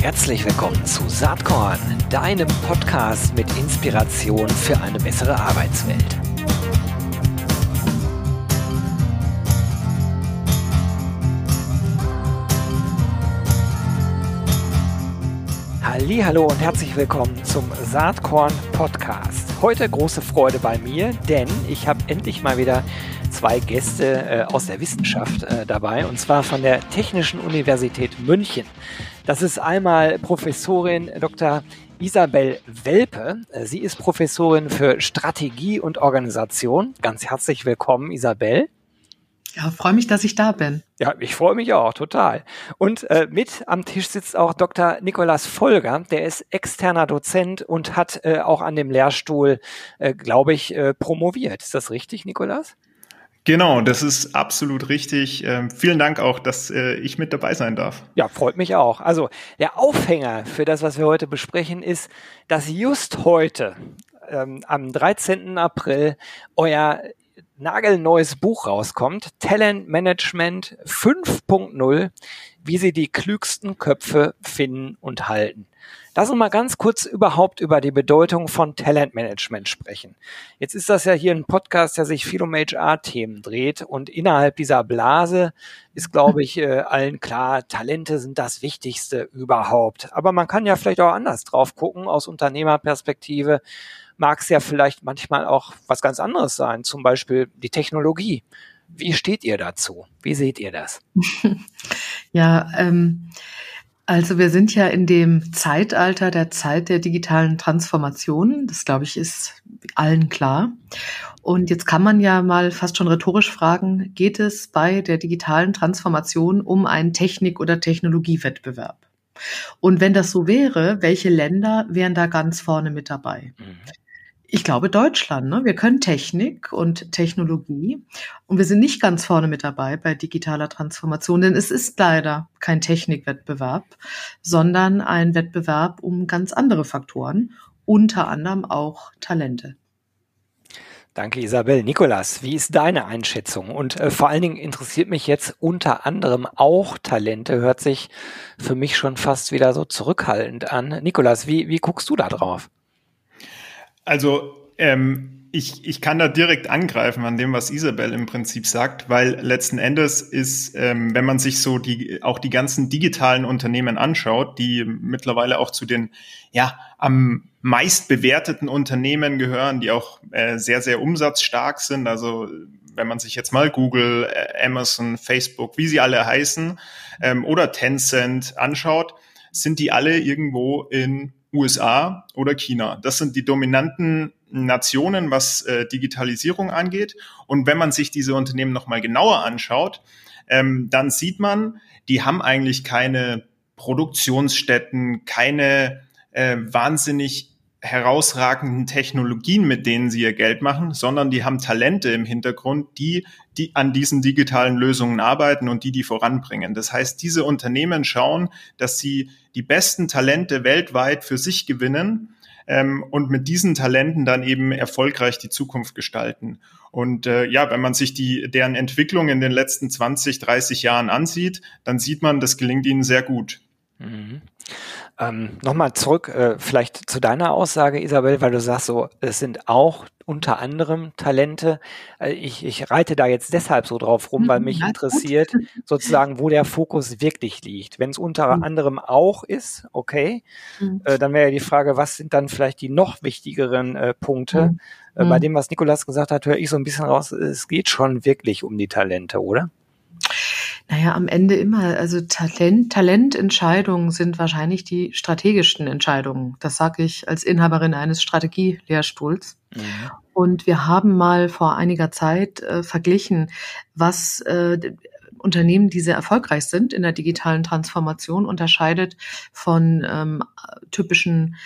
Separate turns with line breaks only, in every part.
Herzlich willkommen zu Saatkorn, deinem Podcast mit Inspiration für eine bessere Arbeitswelt. Hallo und herzlich willkommen zum Saatkorn Podcast. Heute große Freude bei mir, denn ich habe endlich mal wieder zwei Gäste äh, aus der Wissenschaft äh, dabei und zwar von der Technischen Universität München. Das ist einmal Professorin Dr. Isabel Welpe. Sie ist Professorin für Strategie und Organisation. Ganz herzlich willkommen, Isabel.
Ja, freue mich, dass ich da bin.
Ja, ich freue mich auch, total. Und äh, mit am Tisch sitzt auch Dr. Nikolas Folger, der ist externer Dozent und hat äh, auch an dem Lehrstuhl, äh, glaube ich, äh, promoviert. Ist das richtig, Nikolas?
Genau, das ist absolut richtig. Ähm, vielen Dank auch, dass äh, ich mit dabei sein darf.
Ja, freut mich auch. Also der Aufhänger für das, was wir heute besprechen, ist, dass just heute, ähm, am 13. April, euer nagelneues Buch rauskommt, Talent Management 5.0, wie Sie die klügsten Köpfe finden und halten. Lass uns mal ganz kurz überhaupt über die Bedeutung von Talentmanagement sprechen. Jetzt ist das ja hier ein Podcast, der sich viel um HR-Themen dreht und innerhalb dieser Blase ist, glaube ich, äh, allen klar, Talente sind das Wichtigste überhaupt. Aber man kann ja vielleicht auch anders drauf gucken aus Unternehmerperspektive mag es ja vielleicht manchmal auch was ganz anderes sein, zum Beispiel die Technologie. Wie steht ihr dazu? Wie seht ihr das?
ja, ähm, also wir sind ja in dem Zeitalter der Zeit der digitalen Transformation. Das, glaube ich, ist allen klar. Und jetzt kann man ja mal fast schon rhetorisch fragen, geht es bei der digitalen Transformation um einen Technik- oder Technologiewettbewerb? Und wenn das so wäre, welche Länder wären da ganz vorne mit dabei? Mhm ich glaube Deutschland. Ne? Wir können Technik und Technologie und wir sind nicht ganz vorne mit dabei bei digitaler Transformation, denn es ist leider kein Technikwettbewerb, sondern ein Wettbewerb um ganz andere Faktoren, unter anderem auch Talente.
Danke, Isabel. Nikolas, wie ist deine Einschätzung? Und äh, vor allen Dingen interessiert mich jetzt unter anderem auch Talente, hört sich für mich schon fast wieder so zurückhaltend an. Nikolas, wie, wie guckst du da drauf?
Also ähm, ich, ich kann da direkt angreifen an dem, was Isabel im Prinzip sagt, weil letzten Endes ist, ähm, wenn man sich so die auch die ganzen digitalen Unternehmen anschaut, die mittlerweile auch zu den ja am meist bewerteten Unternehmen gehören, die auch äh, sehr sehr umsatzstark sind. Also wenn man sich jetzt mal Google, äh, Amazon, Facebook, wie sie alle heißen, ähm, oder Tencent anschaut, sind die alle irgendwo in USA oder China. Das sind die dominanten Nationen, was äh, Digitalisierung angeht. Und wenn man sich diese Unternehmen nochmal genauer anschaut, ähm, dann sieht man, die haben eigentlich keine Produktionsstätten, keine äh, wahnsinnig herausragenden Technologien, mit denen sie ihr Geld machen, sondern die haben Talente im Hintergrund, die, die an diesen digitalen Lösungen arbeiten und die die voranbringen. Das heißt, diese Unternehmen schauen, dass sie die besten Talente weltweit für sich gewinnen ähm, und mit diesen Talenten dann eben erfolgreich die Zukunft gestalten. Und äh, ja, wenn man sich die deren Entwicklung in den letzten 20, 30 Jahren ansieht, dann sieht man, das gelingt ihnen sehr gut.
Mhm. Ähm, Nochmal zurück, äh, vielleicht zu deiner Aussage, Isabel, weil du sagst so, es sind auch unter anderem Talente. Äh, ich, ich reite da jetzt deshalb so drauf rum, weil mhm, mich interessiert sozusagen, wo der Fokus wirklich liegt. Wenn es unter mhm. anderem auch ist, okay, mhm. äh, dann wäre ja die Frage, was sind dann vielleicht die noch wichtigeren äh, Punkte? Mhm. Äh, bei mhm. dem, was Nikolas gesagt hat, höre ich so ein bisschen raus, es geht schon wirklich um die Talente, oder?
Naja, am Ende immer. Also Talent, Talententscheidungen sind wahrscheinlich die strategischsten Entscheidungen. Das sage ich als Inhaberin eines Strategielehrstuhls. Mhm. Und wir haben mal vor einiger Zeit äh, verglichen, was äh, Unternehmen, die sehr erfolgreich sind in der digitalen Transformation, unterscheidet von ähm, typischen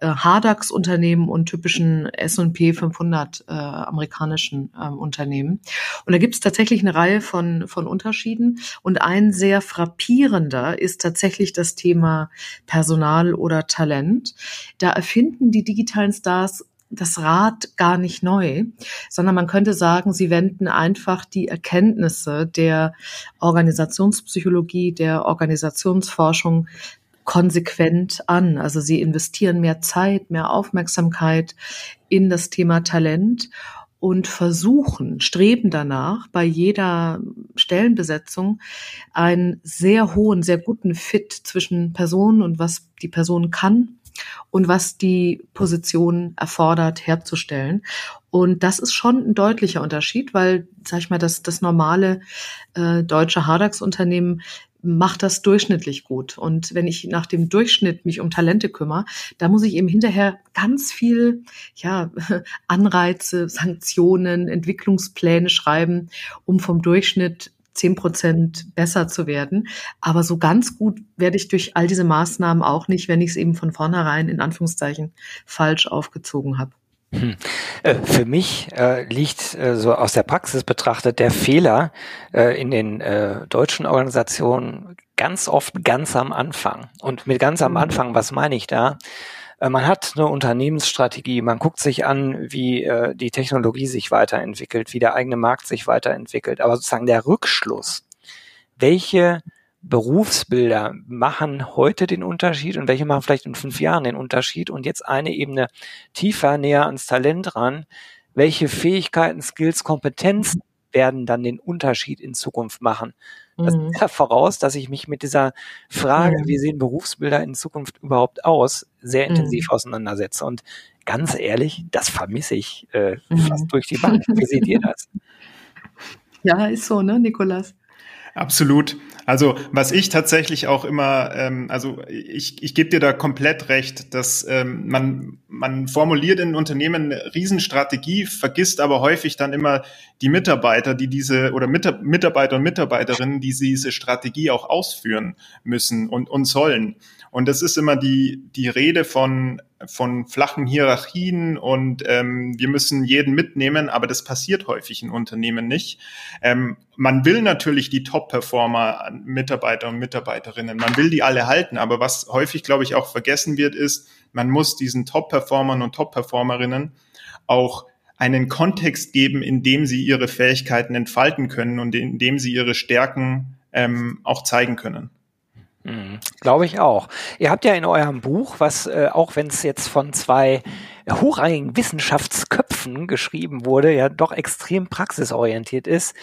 äh, Hardax-Unternehmen und typischen S&P 500 äh, amerikanischen ähm, Unternehmen. Und da gibt es tatsächlich eine Reihe von, von Unterschieden. Und ein sehr frappierender ist tatsächlich das Thema Personal oder Talent. Da erfinden die digitalen Stars das Rad gar nicht neu, sondern man könnte sagen, sie wenden einfach die Erkenntnisse der Organisationspsychologie, der Organisationsforschung konsequent an. Also sie investieren mehr Zeit, mehr Aufmerksamkeit in das Thema Talent und versuchen, streben danach, bei jeder Stellenbesetzung einen sehr hohen, sehr guten Fit zwischen Personen und was die Person kann und was die Position erfordert herzustellen. Und das ist schon ein deutlicher Unterschied, weil, sag ich mal, das, das normale äh, deutsche Hardax-Unternehmen macht das durchschnittlich gut. Und wenn ich nach dem Durchschnitt mich um Talente kümmere, da muss ich eben hinterher ganz viel, ja, Anreize, Sanktionen, Entwicklungspläne schreiben, um vom Durchschnitt zehn Prozent besser zu werden. Aber so ganz gut werde ich durch all diese Maßnahmen auch nicht, wenn ich es eben von vornherein in Anführungszeichen falsch aufgezogen habe.
Hm. Äh, für mich äh, liegt äh, so aus der Praxis betrachtet der Fehler äh, in den äh, deutschen Organisationen ganz oft ganz am Anfang. Und mit ganz am mhm. Anfang, was meine ich da? Äh, man hat eine Unternehmensstrategie, man guckt sich an, wie die Technologie sich weiterentwickelt, wie der eigene Markt sich weiterentwickelt. Aber sozusagen der Rückschluss, welche Berufsbilder machen heute den Unterschied und welche machen vielleicht in fünf Jahren den Unterschied und jetzt eine Ebene tiefer, näher ans Talent ran. Welche Fähigkeiten, Skills, Kompetenzen werden dann den Unterschied in Zukunft machen? Das mhm. setzt ja voraus, dass ich mich mit dieser Frage, mhm. wie sehen Berufsbilder in Zukunft überhaupt aus, sehr intensiv mhm. auseinandersetze. Und ganz ehrlich, das vermisse ich äh, mhm. fast durch die Bank. Wie seht ihr das?
Ja, ist so, ne, Nikolas?
Absolut. Also was ich tatsächlich auch immer, ähm, also ich, ich gebe dir da komplett recht, dass ähm, man, man formuliert in Unternehmen eine Riesenstrategie, vergisst aber häufig dann immer die Mitarbeiter, die diese oder Mit Mitarbeiter und Mitarbeiterinnen, die diese Strategie auch ausführen müssen und, und sollen. Und das ist immer die, die Rede von, von flachen Hierarchien und ähm, wir müssen jeden mitnehmen, aber das passiert häufig in Unternehmen nicht. Ähm, man will natürlich die Top-Performer, Mitarbeiter und Mitarbeiterinnen, man will die alle halten, aber was häufig, glaube ich, auch vergessen wird, ist, man muss diesen Top-Performern und Top-Performerinnen auch einen Kontext geben, in dem sie ihre Fähigkeiten entfalten können und in dem sie ihre Stärken ähm, auch zeigen können.
Mhm, Glaube ich auch. Ihr habt ja in eurem Buch, was äh, auch wenn es jetzt von zwei hochrangigen Wissenschaftsköpfen geschrieben wurde, ja doch extrem praxisorientiert ist,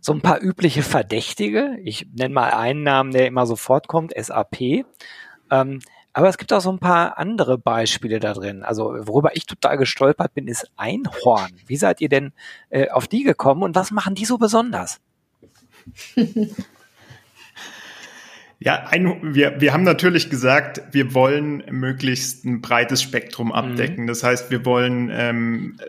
so ein paar übliche Verdächtige. Ich nenne mal einen Namen, der immer sofort kommt, SAP. Ähm, aber es gibt auch so ein paar andere Beispiele da drin. Also worüber ich total gestolpert bin, ist Einhorn. Wie seid ihr denn äh, auf die gekommen und was machen die so besonders?
Ja, ein, wir, wir haben natürlich gesagt, wir wollen möglichst ein breites Spektrum mhm. abdecken. Mhm. Das heißt, wir wollen ähm,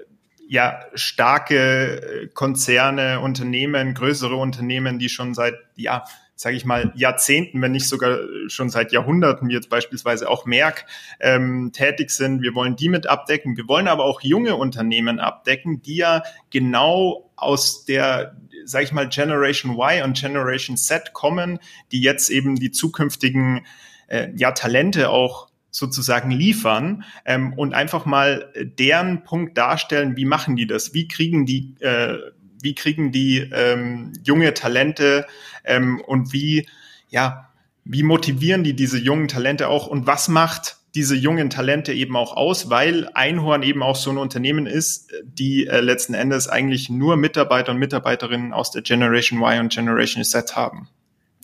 ja starke Konzerne, Unternehmen, größere Unternehmen, die schon seit ja sage ich mal, Jahrzehnten, wenn nicht sogar schon seit Jahrhunderten, wie jetzt beispielsweise auch Merck, ähm, tätig sind. Wir wollen die mit abdecken. Wir wollen aber auch junge Unternehmen abdecken, die ja genau aus der sage ich mal, Generation Y und Generation Z kommen, die jetzt eben die zukünftigen äh, ja, Talente auch sozusagen liefern ähm, und einfach mal deren Punkt darstellen, wie machen die das, wie kriegen die, äh, wie kriegen die ähm, junge Talente ähm, und wie, ja, wie motivieren die diese jungen Talente auch und was macht diese jungen Talente eben auch aus, weil Einhorn eben auch so ein Unternehmen ist, die äh, letzten Endes eigentlich nur Mitarbeiter und Mitarbeiterinnen aus der Generation Y und Generation Z haben.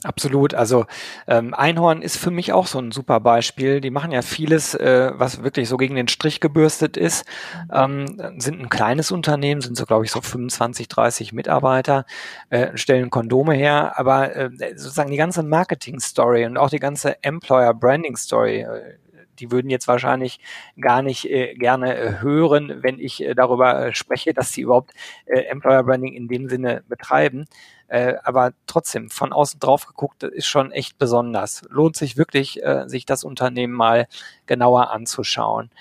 Absolut. Also ähm, Einhorn ist für mich auch so ein super Beispiel. Die machen ja vieles, äh, was wirklich so gegen den Strich gebürstet ist. Ähm, sind ein kleines Unternehmen, sind so glaube ich so 25, 30 Mitarbeiter, äh, stellen Kondome her, aber äh, sozusagen die ganze Marketing-Story und auch die ganze Employer-Branding-Story äh, die würden jetzt wahrscheinlich gar nicht äh, gerne äh, hören, wenn ich äh, darüber äh, spreche, dass sie überhaupt äh, Employer Branding in dem Sinne betreiben. Äh, aber trotzdem, von außen drauf geguckt, ist schon echt besonders. Lohnt sich wirklich, äh, sich das Unternehmen mal genauer anzuschauen.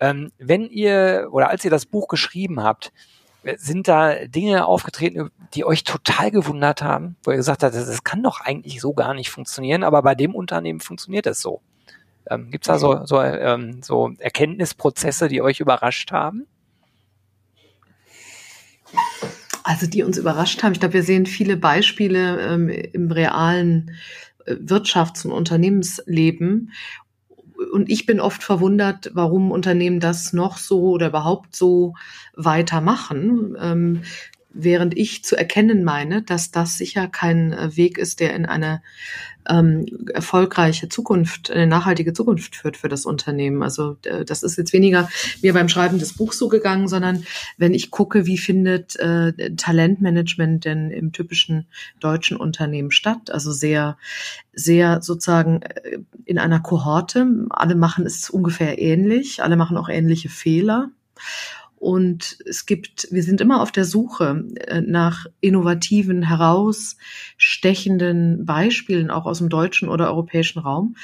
Ähm, wenn ihr oder als ihr das Buch geschrieben habt, äh, sind da Dinge aufgetreten, die euch total gewundert haben, wo ihr gesagt habt, das kann doch eigentlich so gar nicht funktionieren, aber bei dem Unternehmen funktioniert es so. Ähm, Gibt es da so, so, ähm, so Erkenntnisprozesse, die euch überrascht haben?
Also die uns überrascht haben. Ich glaube, wir sehen viele Beispiele ähm, im realen äh, Wirtschafts- und Unternehmensleben. Und ich bin oft verwundert, warum Unternehmen das noch so oder überhaupt so weitermachen. Ähm, während ich zu erkennen meine, dass das sicher kein äh, Weg ist, der in eine ähm, erfolgreiche Zukunft, eine nachhaltige Zukunft führt für das Unternehmen. Also das ist jetzt weniger mir beim Schreiben des Buchs so gegangen, sondern wenn ich gucke, wie findet äh, Talentmanagement denn im typischen deutschen Unternehmen statt? Also sehr, sehr sozusagen äh, in einer Kohorte. Alle machen es ungefähr ähnlich, alle machen auch ähnliche Fehler. Und es gibt, wir sind immer auf der Suche äh, nach innovativen, herausstechenden Beispielen, auch aus dem deutschen oder europäischen Raum.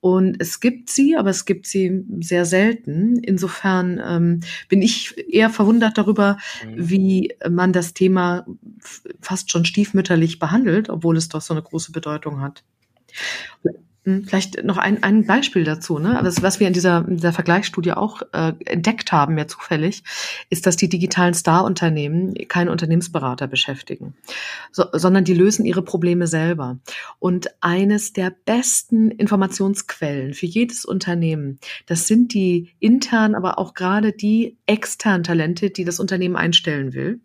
Und es gibt sie, aber es gibt sie sehr selten. Insofern ähm, bin ich eher verwundert darüber, mhm. wie man das Thema fast schon stiefmütterlich behandelt, obwohl es doch so eine große Bedeutung hat. Hm, vielleicht noch ein, ein Beispiel dazu. Ne? Also was wir in dieser, in dieser Vergleichsstudie auch äh, entdeckt haben, ja zufällig, ist, dass die digitalen Star-Unternehmen keine Unternehmensberater beschäftigen, so, sondern die lösen ihre Probleme selber. Und eines der besten Informationsquellen für jedes Unternehmen, das sind die internen, aber auch gerade die externen Talente, die das Unternehmen einstellen will.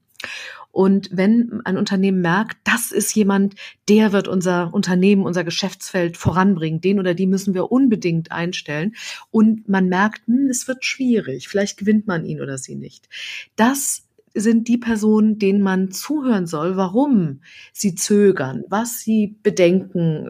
Und wenn ein Unternehmen merkt, das ist jemand, der wird unser Unternehmen, unser Geschäftsfeld voranbringen, den oder die müssen wir unbedingt einstellen. Und man merkt, hm, es wird schwierig, vielleicht gewinnt man ihn oder sie nicht. Das sind die Personen, denen man zuhören soll, warum sie zögern, was sie Bedenken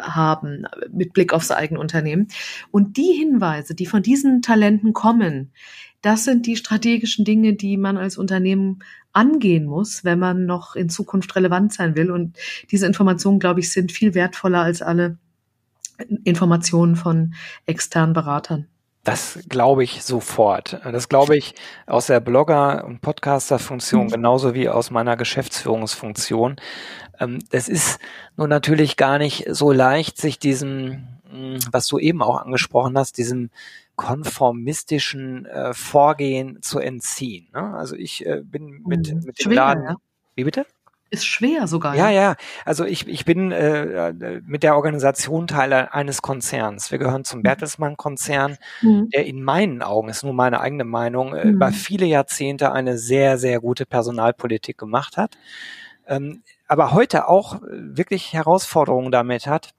haben mit Blick aufs eigene Unternehmen. Und die Hinweise, die von diesen Talenten kommen, das sind die strategischen Dinge, die man als Unternehmen angehen muss, wenn man noch in Zukunft relevant sein will. Und diese Informationen, glaube ich, sind viel wertvoller als alle Informationen von externen Beratern.
Das glaube ich sofort. Das glaube ich aus der Blogger- und Podcaster-Funktion mhm. genauso wie aus meiner Geschäftsführungsfunktion. Ähm, das ist nun natürlich gar nicht so leicht, sich diesem, was du eben auch angesprochen hast, diesem konformistischen äh, Vorgehen zu entziehen. Ne? Also ich äh, bin mit, mhm. mit dem Laden. Ja. Wie bitte?
Ist schwer sogar.
Ja, ja. Also ich, ich bin äh, mit der Organisation Teil eines Konzerns. Wir gehören zum mhm. Bertelsmann-Konzern, mhm. der in meinen Augen, ist nur meine eigene Meinung, äh, mhm. über viele Jahrzehnte eine sehr, sehr gute Personalpolitik gemacht hat. Ähm, aber heute auch wirklich Herausforderungen damit hat,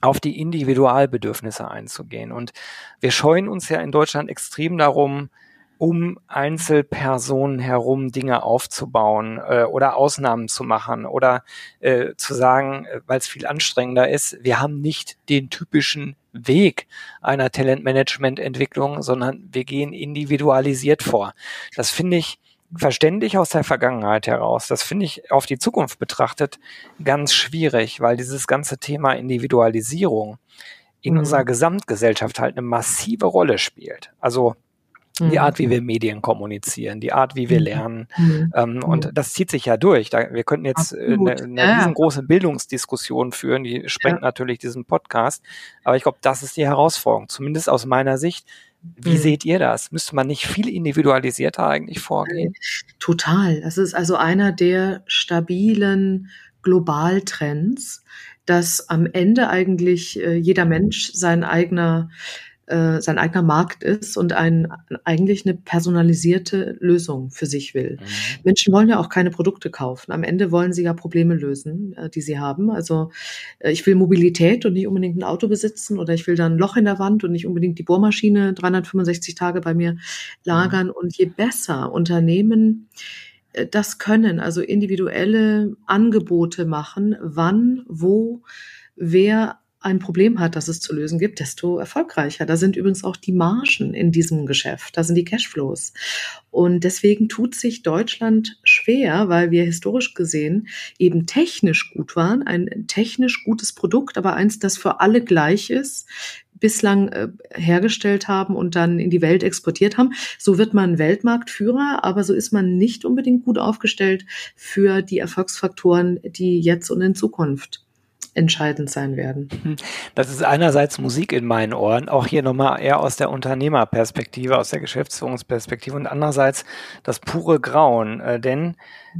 auf die Individualbedürfnisse einzugehen. Und wir scheuen uns ja in Deutschland extrem darum, um Einzelpersonen herum Dinge aufzubauen äh, oder Ausnahmen zu machen oder äh, zu sagen, äh, weil es viel anstrengender ist, wir haben nicht den typischen Weg einer Talentmanagement-Entwicklung, sondern wir gehen individualisiert vor. Das finde ich verständlich aus der Vergangenheit heraus. Das finde ich auf die Zukunft betrachtet ganz schwierig, weil dieses ganze Thema Individualisierung in mhm. unserer Gesamtgesellschaft halt eine massive Rolle spielt. Also die mhm. Art, wie wir Medien kommunizieren, die Art, wie wir mhm. lernen. Mhm. Ähm, und mhm. das zieht sich ja durch. Da, wir könnten jetzt äh, eine, eine ja. riesengroße Bildungsdiskussion führen, die sprengt ja. natürlich diesen Podcast. Aber ich glaube, das ist die Herausforderung, zumindest aus meiner Sicht, wie mhm. seht ihr das? Müsste man nicht viel individualisierter eigentlich vorgehen?
Total. Das ist also einer der stabilen Globaltrends, dass am Ende eigentlich äh, jeder Mensch sein eigener äh, sein eigener Markt ist und ein, eigentlich eine personalisierte Lösung für sich will. Mhm. Menschen wollen ja auch keine Produkte kaufen. Am Ende wollen sie ja Probleme lösen, äh, die sie haben. Also äh, ich will Mobilität und nicht unbedingt ein Auto besitzen oder ich will dann ein Loch in der Wand und nicht unbedingt die Bohrmaschine 365 Tage bei mir lagern. Mhm. Und je besser Unternehmen äh, das können, also individuelle Angebote machen, wann, wo, wer ein Problem hat, das es zu lösen gibt, desto erfolgreicher. Da sind übrigens auch die Margen in diesem Geschäft, da sind die Cashflows. Und deswegen tut sich Deutschland schwer, weil wir historisch gesehen eben technisch gut waren, ein technisch gutes Produkt, aber eins, das für alle gleich ist, bislang äh, hergestellt haben und dann in die Welt exportiert haben. So wird man Weltmarktführer, aber so ist man nicht unbedingt gut aufgestellt für die Erfolgsfaktoren, die jetzt und in Zukunft entscheidend sein werden.
Das ist einerseits Musik in meinen Ohren, auch hier nochmal eher aus der Unternehmerperspektive, aus der Geschäftsführungsperspektive und andererseits das pure Grauen, äh, denn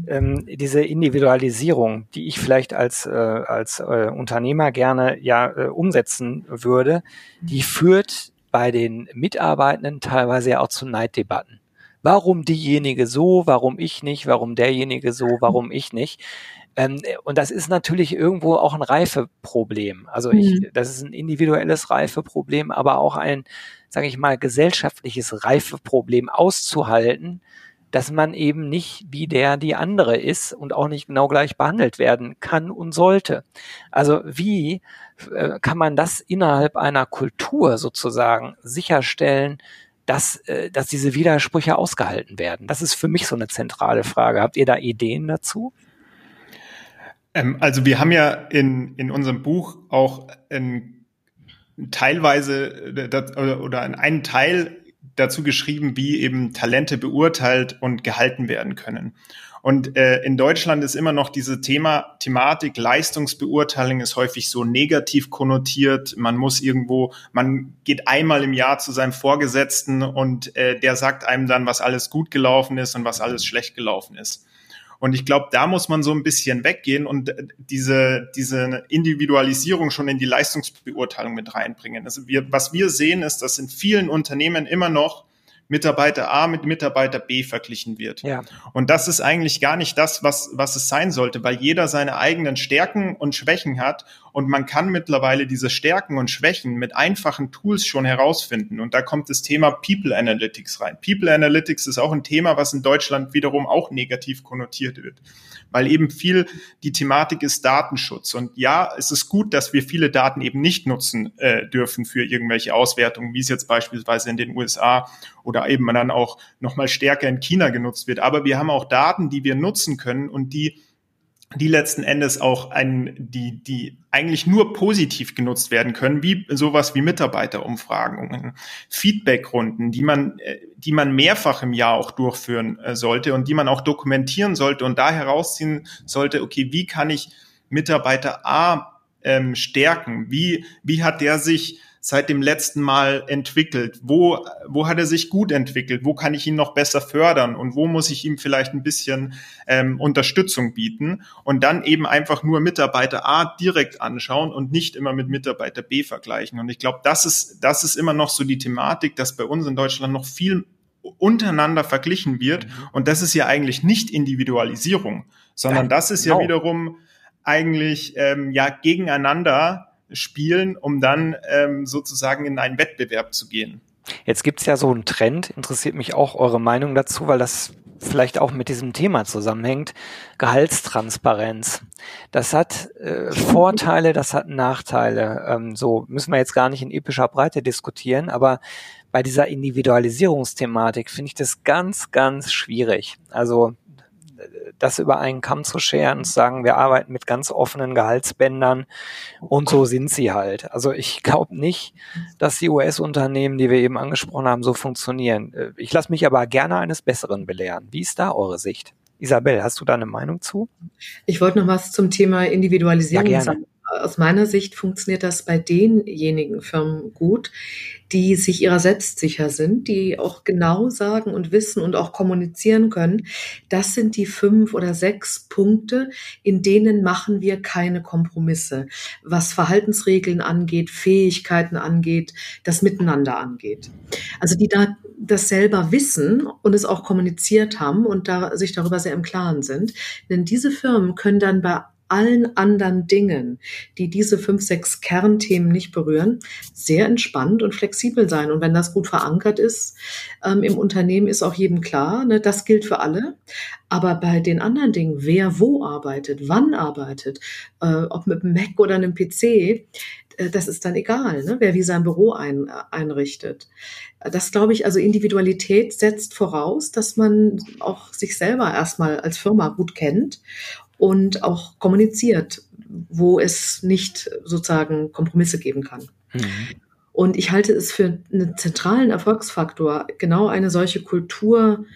ähm, diese Individualisierung, die ich vielleicht als, äh, als äh, Unternehmer gerne ja äh, umsetzen würde, die führt bei den Mitarbeitenden teilweise ja auch zu Neiddebatten. Warum diejenige so, warum ich nicht, warum derjenige so, warum ich nicht. Ähm, und das ist natürlich irgendwo auch ein Reifeproblem. Also ich, mhm. das ist ein individuelles Reifeproblem, aber auch ein, sage ich mal, gesellschaftliches Reifeproblem auszuhalten, dass man eben nicht wie der die andere ist und auch nicht genau gleich behandelt werden kann und sollte. Also wie äh, kann man das innerhalb einer Kultur sozusagen sicherstellen, dass, äh, dass diese Widersprüche ausgehalten werden? Das ist für mich so eine zentrale Frage. Habt ihr da Ideen dazu?
Ähm, also wir haben ja in, in unserem Buch auch in, teilweise äh, oder in einen Teil dazu geschrieben, wie eben Talente beurteilt und gehalten werden können. Und äh, in Deutschland ist immer noch diese Thema, Thematik, Leistungsbeurteilung ist häufig so negativ konnotiert. Man muss irgendwo, man geht einmal im Jahr zu seinem Vorgesetzten und äh, der sagt einem dann, was alles gut gelaufen ist und was alles schlecht gelaufen ist. Und ich glaube, da muss man so ein bisschen weggehen und äh, diese, diese Individualisierung schon in die Leistungsbeurteilung mit reinbringen. Also wir, was wir sehen, ist, dass in vielen Unternehmen immer noch Mitarbeiter A mit Mitarbeiter B verglichen wird. Ja. Und das ist eigentlich gar nicht das, was, was es sein sollte, weil jeder seine eigenen Stärken und Schwächen hat und man kann mittlerweile diese Stärken und Schwächen mit einfachen Tools schon herausfinden. Und da kommt das Thema People Analytics rein. People Analytics ist auch ein Thema, was in Deutschland wiederum auch negativ konnotiert wird weil eben viel die Thematik ist Datenschutz. Und ja, es ist gut, dass wir viele Daten eben nicht nutzen äh, dürfen für irgendwelche Auswertungen, wie es jetzt beispielsweise in den USA oder eben dann auch nochmal stärker in China genutzt wird. Aber wir haben auch Daten, die wir nutzen können und die die letzten Endes auch ein, die, die eigentlich nur positiv genutzt werden können, wie sowas wie Mitarbeiterumfragungen, Feedbackrunden, die man, äh, die man mehrfach im Jahr auch durchführen äh, sollte und die man auch dokumentieren sollte und da herausziehen sollte, okay, wie kann ich Mitarbeiter A ähm, stärken? Wie, wie hat der sich seit dem letzten Mal entwickelt? Wo, wo hat er sich gut entwickelt? Wo kann ich ihn noch besser fördern? Und wo muss ich ihm vielleicht ein bisschen ähm, Unterstützung bieten? Und dann eben einfach nur Mitarbeiter A direkt anschauen und nicht immer mit Mitarbeiter B vergleichen. Und ich glaube, das ist, das ist immer noch so die Thematik, dass bei uns in Deutschland noch viel untereinander verglichen wird. Mhm. Und das ist ja eigentlich nicht Individualisierung, sondern das ist ja genau. wiederum eigentlich ähm, ja gegeneinander spielen, um dann ähm, sozusagen in einen Wettbewerb zu gehen.
Jetzt gibt's ja so einen Trend, interessiert mich auch eure Meinung dazu, weil das vielleicht auch mit diesem Thema zusammenhängt, Gehaltstransparenz. Das hat äh, Vorteile, das hat Nachteile. Ähm, so müssen wir jetzt gar nicht in epischer Breite diskutieren, aber bei dieser Individualisierungsthematik finde ich das ganz, ganz schwierig. Also das über einen Kamm zu scheren und zu sagen, wir arbeiten mit ganz offenen Gehaltsbändern und so sind sie halt. Also ich glaube nicht, dass die US-Unternehmen, die wir eben angesprochen haben, so funktionieren. Äh, ich lasse mich aber gerne eines Besseren belehren. Wie ist da eure Sicht? Isabel, hast du da eine Meinung zu?
Ich wollte noch was zum Thema Individualisierung ja, sagen aus meiner Sicht funktioniert das bei denjenigen Firmen gut, die sich ihrer selbst sicher sind, die auch genau sagen und wissen und auch kommunizieren können. Das sind die fünf oder sechs Punkte, in denen machen wir keine Kompromisse, was Verhaltensregeln angeht, Fähigkeiten angeht, das Miteinander angeht. Also die da das selber wissen und es auch kommuniziert haben und da sich darüber sehr im Klaren sind. Denn diese Firmen können dann bei allen anderen Dingen, die diese fünf, sechs Kernthemen nicht berühren, sehr entspannt und flexibel sein. Und wenn das gut verankert ist ähm, im Unternehmen, ist auch jedem klar, ne, das gilt für alle. Aber bei den anderen Dingen, wer wo arbeitet, wann arbeitet, äh, ob mit einem Mac oder einem PC, äh, das ist dann egal, ne, wer wie sein Büro ein, äh, einrichtet. Das glaube ich, also Individualität setzt voraus, dass man auch sich selber erstmal als Firma gut kennt und auch kommuniziert, wo es nicht sozusagen Kompromisse geben kann. Mhm. Und ich halte es für einen zentralen Erfolgsfaktor, genau eine solche Kultur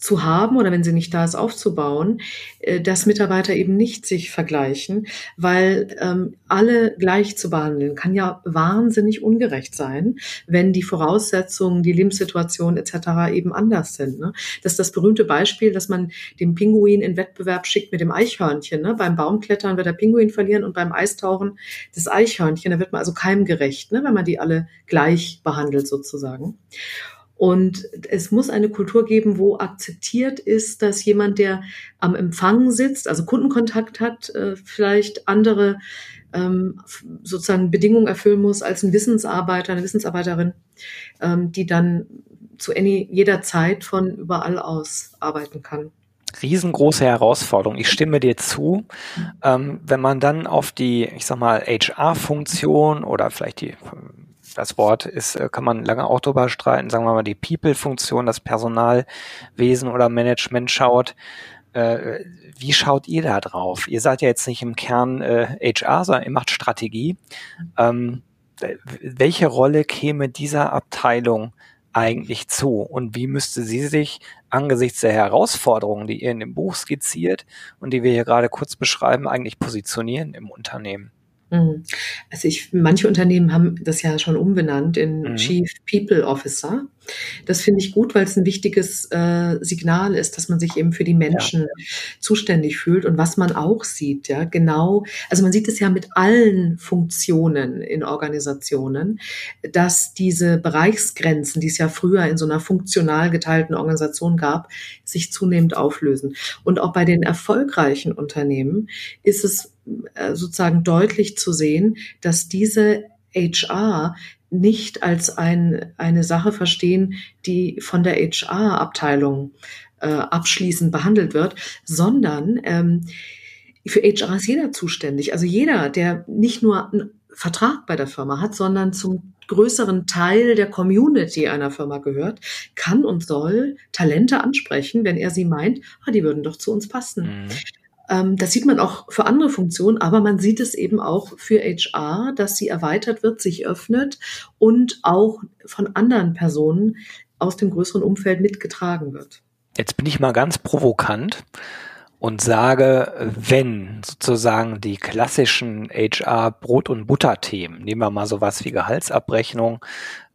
zu haben oder wenn sie nicht da ist, aufzubauen, äh, dass Mitarbeiter eben nicht sich vergleichen, weil ähm, alle gleich zu behandeln kann ja wahnsinnig ungerecht sein, wenn die Voraussetzungen, die Lebenssituation etc. eben anders sind. Ne? Das ist das berühmte Beispiel, dass man den Pinguin in Wettbewerb schickt mit dem Eichhörnchen. Ne? Beim Baumklettern wird der Pinguin verlieren und beim Eistauchen das Eichhörnchen. Da wird man also keimgerecht, ne? wenn man die alle gleich behandelt sozusagen. Und es muss eine Kultur geben, wo akzeptiert ist, dass jemand, der am Empfang sitzt, also Kundenkontakt hat, äh, vielleicht andere ähm, sozusagen Bedingungen erfüllen muss als ein Wissensarbeiter, eine Wissensarbeiterin, ähm, die dann zu any, jeder Zeit von überall aus arbeiten kann.
Riesengroße Herausforderung. Ich stimme dir zu. Ähm, wenn man dann auf die, ich sag mal, HR-Funktion oder vielleicht die das Wort ist, äh, kann man lange auch drüber streiten, sagen wir mal die People-Funktion, das Personalwesen oder Management schaut. Äh, wie schaut ihr da drauf? Ihr seid ja jetzt nicht im Kern äh, HR, sondern ihr macht Strategie. Ähm, welche Rolle käme dieser Abteilung eigentlich zu und wie müsste sie sich angesichts der Herausforderungen, die ihr in dem Buch skizziert und die wir hier gerade kurz beschreiben, eigentlich positionieren im Unternehmen?
Mhm. Also ich, manche Unternehmen haben das ja schon umbenannt in mhm. Chief People Officer. Das finde ich gut, weil es ein wichtiges äh, Signal ist, dass man sich eben für die Menschen ja. zuständig fühlt und was man auch sieht, ja, genau. Also man sieht es ja mit allen Funktionen in Organisationen, dass diese Bereichsgrenzen, die es ja früher in so einer funktional geteilten Organisation gab, sich zunehmend auflösen. Und auch bei den erfolgreichen Unternehmen ist es äh, sozusagen deutlich zu sehen, dass diese HR nicht als ein, eine Sache verstehen, die von der HR-Abteilung äh, abschließend behandelt wird, sondern ähm, für HR ist jeder zuständig. Also jeder, der nicht nur einen Vertrag bei der Firma hat, sondern zum größeren Teil der Community einer Firma gehört, kann und soll Talente ansprechen, wenn er sie meint, ah, die würden doch zu uns passen. Mhm. Ähm, das sieht man auch für andere Funktionen, aber man sieht es eben auch für HR, dass sie erweitert wird, sich öffnet und auch von anderen Personen aus dem größeren Umfeld mitgetragen wird.
Jetzt bin ich mal ganz provokant und sage, wenn sozusagen die klassischen HR Brot- und Butter-Themen, nehmen wir mal sowas wie Gehaltsabrechnung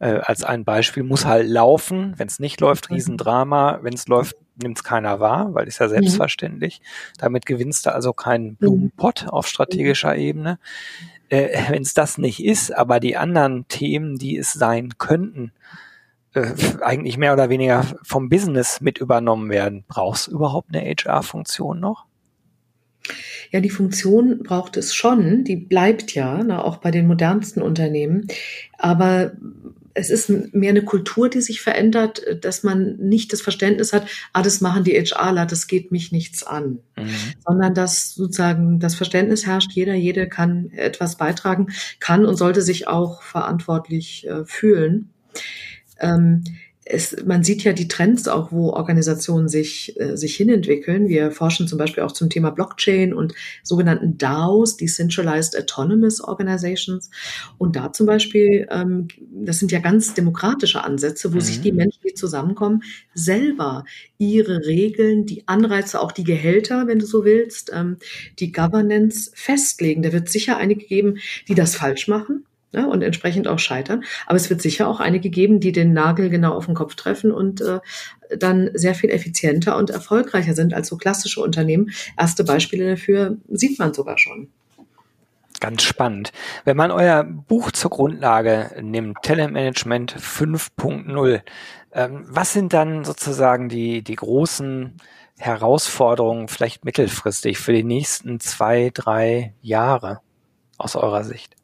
äh, als ein Beispiel, muss halt laufen. Wenn es nicht läuft, mhm. Riesendrama. Wenn es läuft, nimmt es keiner wahr, weil ist ja mhm. selbstverständlich. Mhm. Damit gewinnst du also keinen mhm. Blumenpott auf strategischer Ebene. Äh, Wenn es das nicht ist, aber die anderen Themen, die es sein könnten, äh, eigentlich mehr oder weniger vom Business mit übernommen werden, brauchst du überhaupt eine HR-Funktion noch?
Ja, die Funktion braucht es schon, die bleibt ja, na, auch bei den modernsten Unternehmen. Aber es ist mehr eine Kultur, die sich verändert, dass man nicht das Verständnis hat, ah, das machen die HRler, das geht mich nichts an. Mhm. Sondern dass sozusagen das Verständnis herrscht, jeder, jede kann etwas beitragen, kann und sollte sich auch verantwortlich äh, fühlen. Ähm, es, man sieht ja die Trends auch, wo Organisationen sich, äh, sich hinentwickeln. Wir forschen zum Beispiel auch zum Thema Blockchain und sogenannten DAOs, Decentralized Autonomous Organizations. Und da zum Beispiel, ähm, das sind ja ganz demokratische Ansätze, wo mhm. sich die Menschen, die zusammenkommen, selber ihre Regeln, die Anreize, auch die Gehälter, wenn du so willst, ähm, die Governance festlegen. Da wird sicher einige geben, die das falsch machen ne, und entsprechend auch scheitern. Aber es wird sicher auch einige geben, die den Nagel genau auf den Kopf treffen und äh, dann sehr viel effizienter und erfolgreicher sind als so klassische Unternehmen. Erste Beispiele dafür sieht man sogar schon.
Ganz spannend. Wenn man euer Buch zur Grundlage nimmt, Telemanagement 5.0, ähm, was sind dann sozusagen die, die großen Herausforderungen, vielleicht mittelfristig für die nächsten zwei, drei Jahre aus eurer Sicht?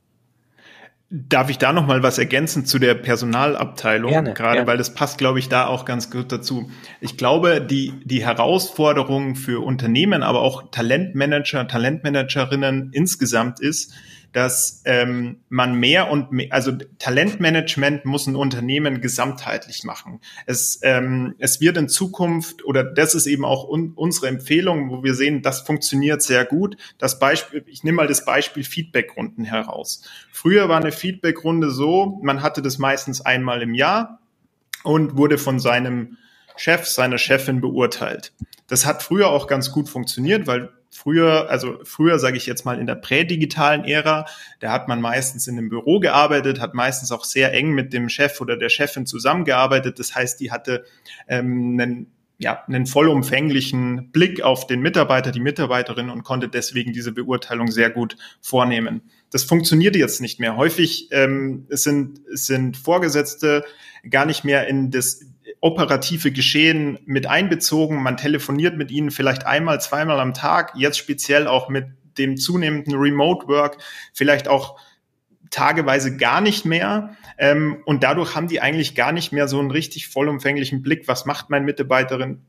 Darf ich da noch mal was ergänzen zu der Personalabteilung? Gerne, Gerade gerne. weil das passt, glaube ich, da auch ganz gut dazu. Ich glaube, die, die Herausforderung für Unternehmen, aber auch Talentmanager, Talentmanagerinnen insgesamt ist, dass ähm, man mehr und mehr, also Talentmanagement muss ein Unternehmen gesamtheitlich machen. Es, ähm, es wird in Zukunft, oder das ist eben auch un, unsere Empfehlung, wo wir sehen, das funktioniert sehr gut. Das Beispiel, ich nehme mal das Beispiel Feedbackrunden heraus. Früher war eine Feedbackrunde so, man hatte das meistens einmal im Jahr und wurde von seinem Chef seiner Chefin beurteilt. Das hat früher auch ganz gut funktioniert, weil früher, also früher sage ich jetzt mal in der prädigitalen Ära, da hat man meistens in einem Büro gearbeitet, hat meistens auch sehr eng mit dem Chef oder der Chefin zusammengearbeitet. Das heißt, die hatte ähm, einen ja, einen vollumfänglichen Blick auf den Mitarbeiter, die Mitarbeiterin und konnte deswegen diese Beurteilung sehr gut vornehmen. Das funktioniert jetzt nicht mehr. Häufig ähm, sind, sind Vorgesetzte gar nicht mehr in das operative Geschehen mit einbezogen. Man telefoniert mit ihnen vielleicht einmal, zweimal am Tag, jetzt speziell auch mit dem zunehmenden Remote Work, vielleicht auch tageweise gar nicht mehr. Ähm, und dadurch haben die eigentlich gar nicht mehr so einen richtig vollumfänglichen Blick, was macht mein Mitarbeiterin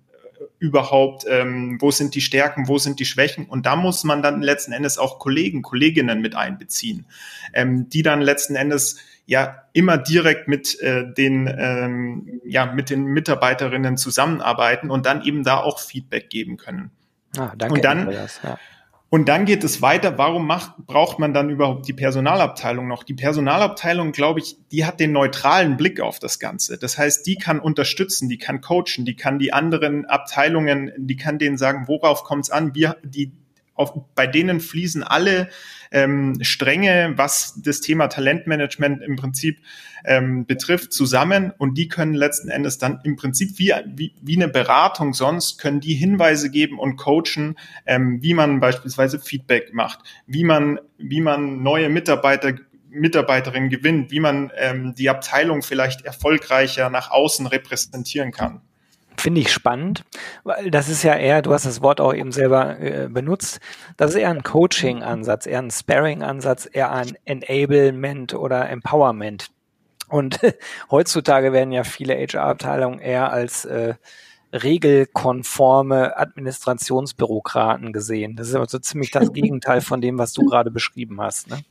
überhaupt, ähm, wo sind die Stärken, wo sind die Schwächen. Und da muss man dann letzten Endes auch Kollegen, Kolleginnen mit einbeziehen, ähm, die dann letzten Endes ja immer direkt mit äh, den ähm, ja mit den Mitarbeiterinnen zusammenarbeiten und dann eben da auch Feedback geben können.
Ah, danke.
Und dann, ja. Und dann geht es weiter. Warum macht, braucht man dann überhaupt die Personalabteilung noch? Die Personalabteilung, glaube ich, die hat den neutralen Blick auf das Ganze. Das heißt, die kann unterstützen, die kann coachen, die kann die anderen Abteilungen, die kann denen sagen, worauf kommt es an? Wir, die, auf, bei denen fließen alle ähm, Stränge, was das Thema Talentmanagement im Prinzip ähm, betrifft, zusammen und die können letzten Endes dann im Prinzip wie, wie, wie eine Beratung sonst, können die Hinweise geben und coachen, ähm, wie man beispielsweise Feedback macht, wie man, wie man neue Mitarbeiter Mitarbeiterinnen gewinnt, wie man ähm, die Abteilung vielleicht erfolgreicher nach außen repräsentieren kann.
Finde ich spannend, weil das ist ja eher, du hast das Wort auch eben selber äh, benutzt, das ist eher ein Coaching-Ansatz, eher ein Sparring-Ansatz, eher ein Enablement oder Empowerment. Und heutzutage werden ja viele HR-Abteilungen eher als äh, regelkonforme Administrationsbürokraten gesehen. Das ist aber so ziemlich das Gegenteil von dem, was du gerade beschrieben hast. Ne?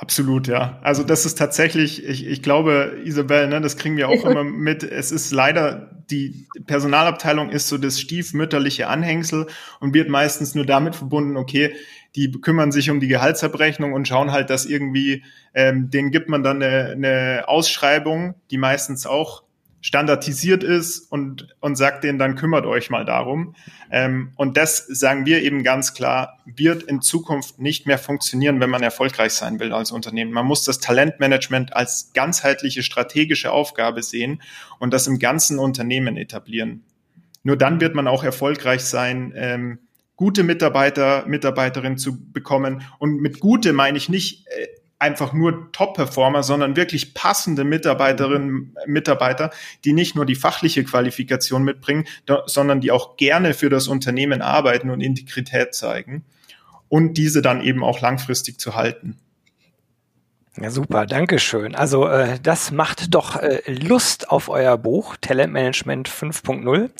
Absolut, ja. Also das ist tatsächlich, ich, ich glaube, Isabel, ne, das kriegen wir auch immer mit. Es ist leider, die Personalabteilung ist so das stiefmütterliche Anhängsel und wird meistens nur damit verbunden, okay, die kümmern sich um die Gehaltsabrechnung und schauen halt, dass irgendwie, ähm, denen gibt man dann eine, eine Ausschreibung, die meistens auch standardisiert ist und, und sagt denen dann, kümmert euch mal darum. Ähm, und das sagen wir eben ganz klar, wird in Zukunft nicht mehr funktionieren, wenn man erfolgreich sein will als Unternehmen. Man muss das Talentmanagement als ganzheitliche strategische Aufgabe sehen und das im ganzen Unternehmen etablieren. Nur dann wird man auch erfolgreich sein, ähm, gute Mitarbeiter, Mitarbeiterinnen zu bekommen. Und mit gute meine ich nicht äh, einfach nur Top-Performer, sondern wirklich passende Mitarbeiterinnen, Mitarbeiter, die nicht nur die fachliche Qualifikation mitbringen, sondern die auch gerne für das Unternehmen arbeiten und Integrität zeigen und diese dann eben auch langfristig zu halten.
Ja, super, danke schön. Also äh, das macht doch äh, Lust auf euer Buch Talentmanagement 5.0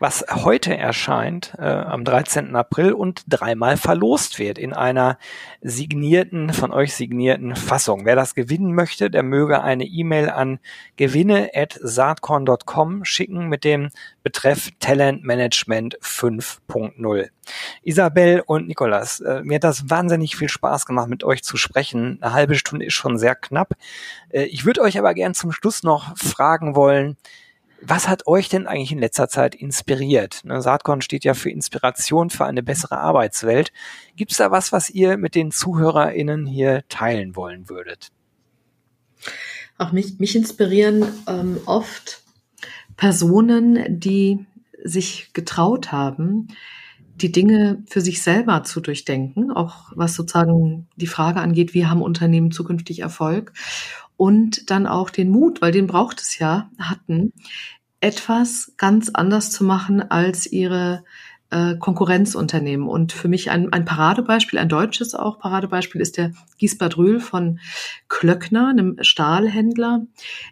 was heute erscheint äh, am 13. April und dreimal verlost wird in einer signierten, von euch signierten Fassung. Wer das gewinnen möchte, der möge eine E-Mail an gewinne.saatkorn.com schicken mit dem Betreff Talent Management 5.0. Isabel und Nikolas, äh, mir hat das wahnsinnig viel Spaß gemacht, mit euch zu sprechen. Eine halbe Stunde ist schon sehr knapp. Äh, ich würde euch aber gern zum Schluss noch fragen wollen, was hat euch denn eigentlich in letzter Zeit inspiriert? Ne, Saatkorn steht ja für Inspiration für eine bessere Arbeitswelt. Gibt es da was, was ihr mit den ZuhörerInnen hier teilen wollen würdet?
Auch mich, mich inspirieren ähm, oft Personen, die sich getraut haben, die Dinge für sich selber zu durchdenken, auch was sozusagen die Frage angeht, wie haben Unternehmen zukünftig Erfolg und dann auch den Mut, weil den braucht es ja, hatten, etwas ganz anders zu machen als ihre äh, Konkurrenzunternehmen. Und für mich ein, ein Paradebeispiel, ein deutsches auch Paradebeispiel ist der Giesbert Rühl von Klöckner, einem Stahlhändler,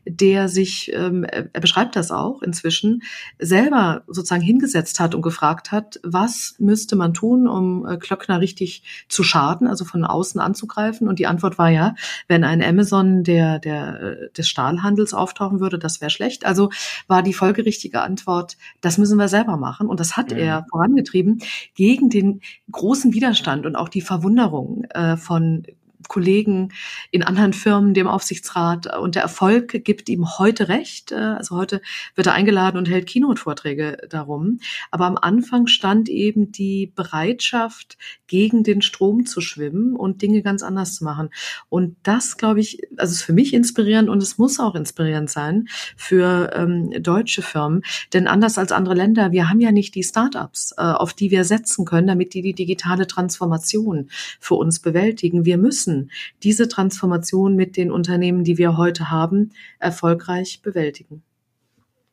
der sich, ähm, er beschreibt das auch inzwischen, selber sozusagen hingesetzt hat und gefragt hat, was müsste man tun, um äh, Klöckner richtig zu schaden, also von außen anzugreifen. Und die Antwort war ja, wenn ein Amazon der, der, äh, des Stahlhandels auftauchen würde, das wäre schlecht. Also war die folgerichtige Antwort, das müssen wir selber machen. Und das hat mhm. er voran vorangetrieben gegen den großen Widerstand und auch die Verwunderung äh, von Kollegen in anderen Firmen, dem Aufsichtsrat. Und der Erfolg gibt ihm heute recht. Äh, also heute wird er eingeladen und hält Keynote-Vorträge darum. Aber am Anfang stand eben die Bereitschaft, gegen den Strom zu schwimmen und Dinge ganz anders zu machen. Und das, glaube ich, also ist für mich inspirierend und es muss auch inspirierend sein für ähm, deutsche Firmen. Denn anders als andere Länder, wir haben ja nicht die Startups, äh, auf die wir setzen können, damit die die digitale Transformation für uns bewältigen. Wir müssen diese Transformation mit den Unternehmen, die wir heute haben, erfolgreich bewältigen.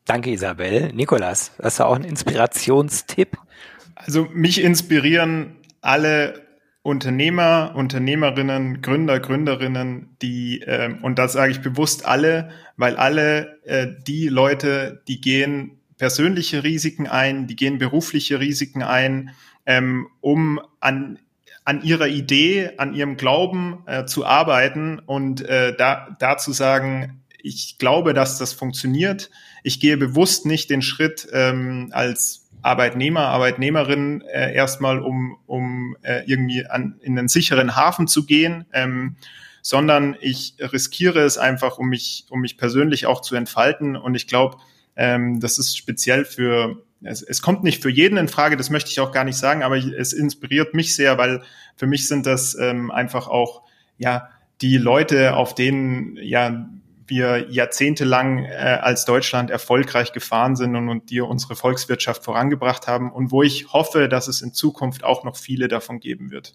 Danke, Isabel. Nikolas, hast du auch einen Inspirationstipp?
Also mich inspirieren alle Unternehmer, Unternehmerinnen, Gründer, Gründerinnen, die, äh, und das sage ich bewusst alle, weil alle äh, die Leute, die gehen persönliche Risiken ein, die gehen berufliche Risiken ein, ähm, um an an ihrer Idee, an ihrem Glauben äh, zu arbeiten und äh, da, da zu sagen, ich glaube, dass das funktioniert. Ich gehe bewusst nicht den Schritt ähm, als Arbeitnehmer, Arbeitnehmerin äh, erstmal, um, um äh, irgendwie an, in einen sicheren Hafen zu gehen, ähm, sondern ich riskiere es einfach, um mich, um mich persönlich auch zu entfalten. Und ich glaube, ähm, das ist speziell für, es, es kommt nicht für jeden in Frage, das möchte ich auch gar nicht sagen, aber es inspiriert mich sehr, weil für mich sind das ähm, einfach auch, ja, die Leute, auf denen ja wir jahrzehntelang äh, als Deutschland erfolgreich gefahren sind und, und die unsere Volkswirtschaft vorangebracht haben und wo ich hoffe, dass es in Zukunft auch noch viele davon geben wird.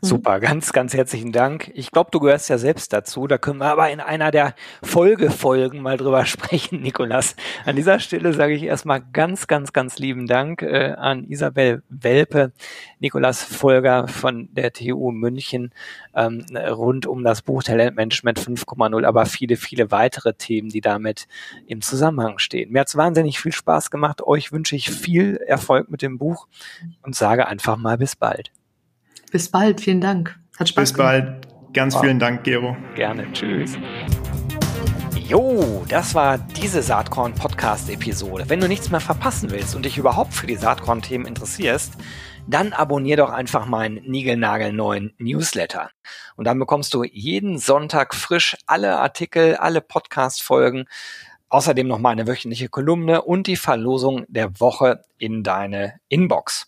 Mhm. Super, ganz, ganz herzlichen Dank. Ich glaube, du gehörst ja selbst dazu. Da können wir aber in einer der Folgefolgen mal drüber sprechen, Nikolas. An dieser Stelle sage ich erstmal ganz, ganz, ganz lieben Dank äh, an Isabel Welpe, Nikolas Folger von der TU München ähm, rund um das Buch Talentmanagement 5,0, aber viele, viele weitere Themen, die damit im Zusammenhang stehen. Mir hat es wahnsinnig viel Spaß gemacht. Euch wünsche ich viel Erfolg mit dem Buch und sage einfach mal bis bald.
Bis bald, vielen Dank.
Hat Spaß Bis gemacht. bald. Ganz wow. vielen Dank, Gero.
Gerne. Tschüss. Jo, das war diese Saatkorn Podcast Episode. Wenn du nichts mehr verpassen willst und dich überhaupt für die Saatkorn Themen interessierst, dann abonnier doch einfach meinen niegelnagelneuen Newsletter. Und dann bekommst du jeden Sonntag frisch alle Artikel, alle Podcast Folgen, außerdem noch meine wöchentliche Kolumne und die Verlosung der Woche in deine Inbox.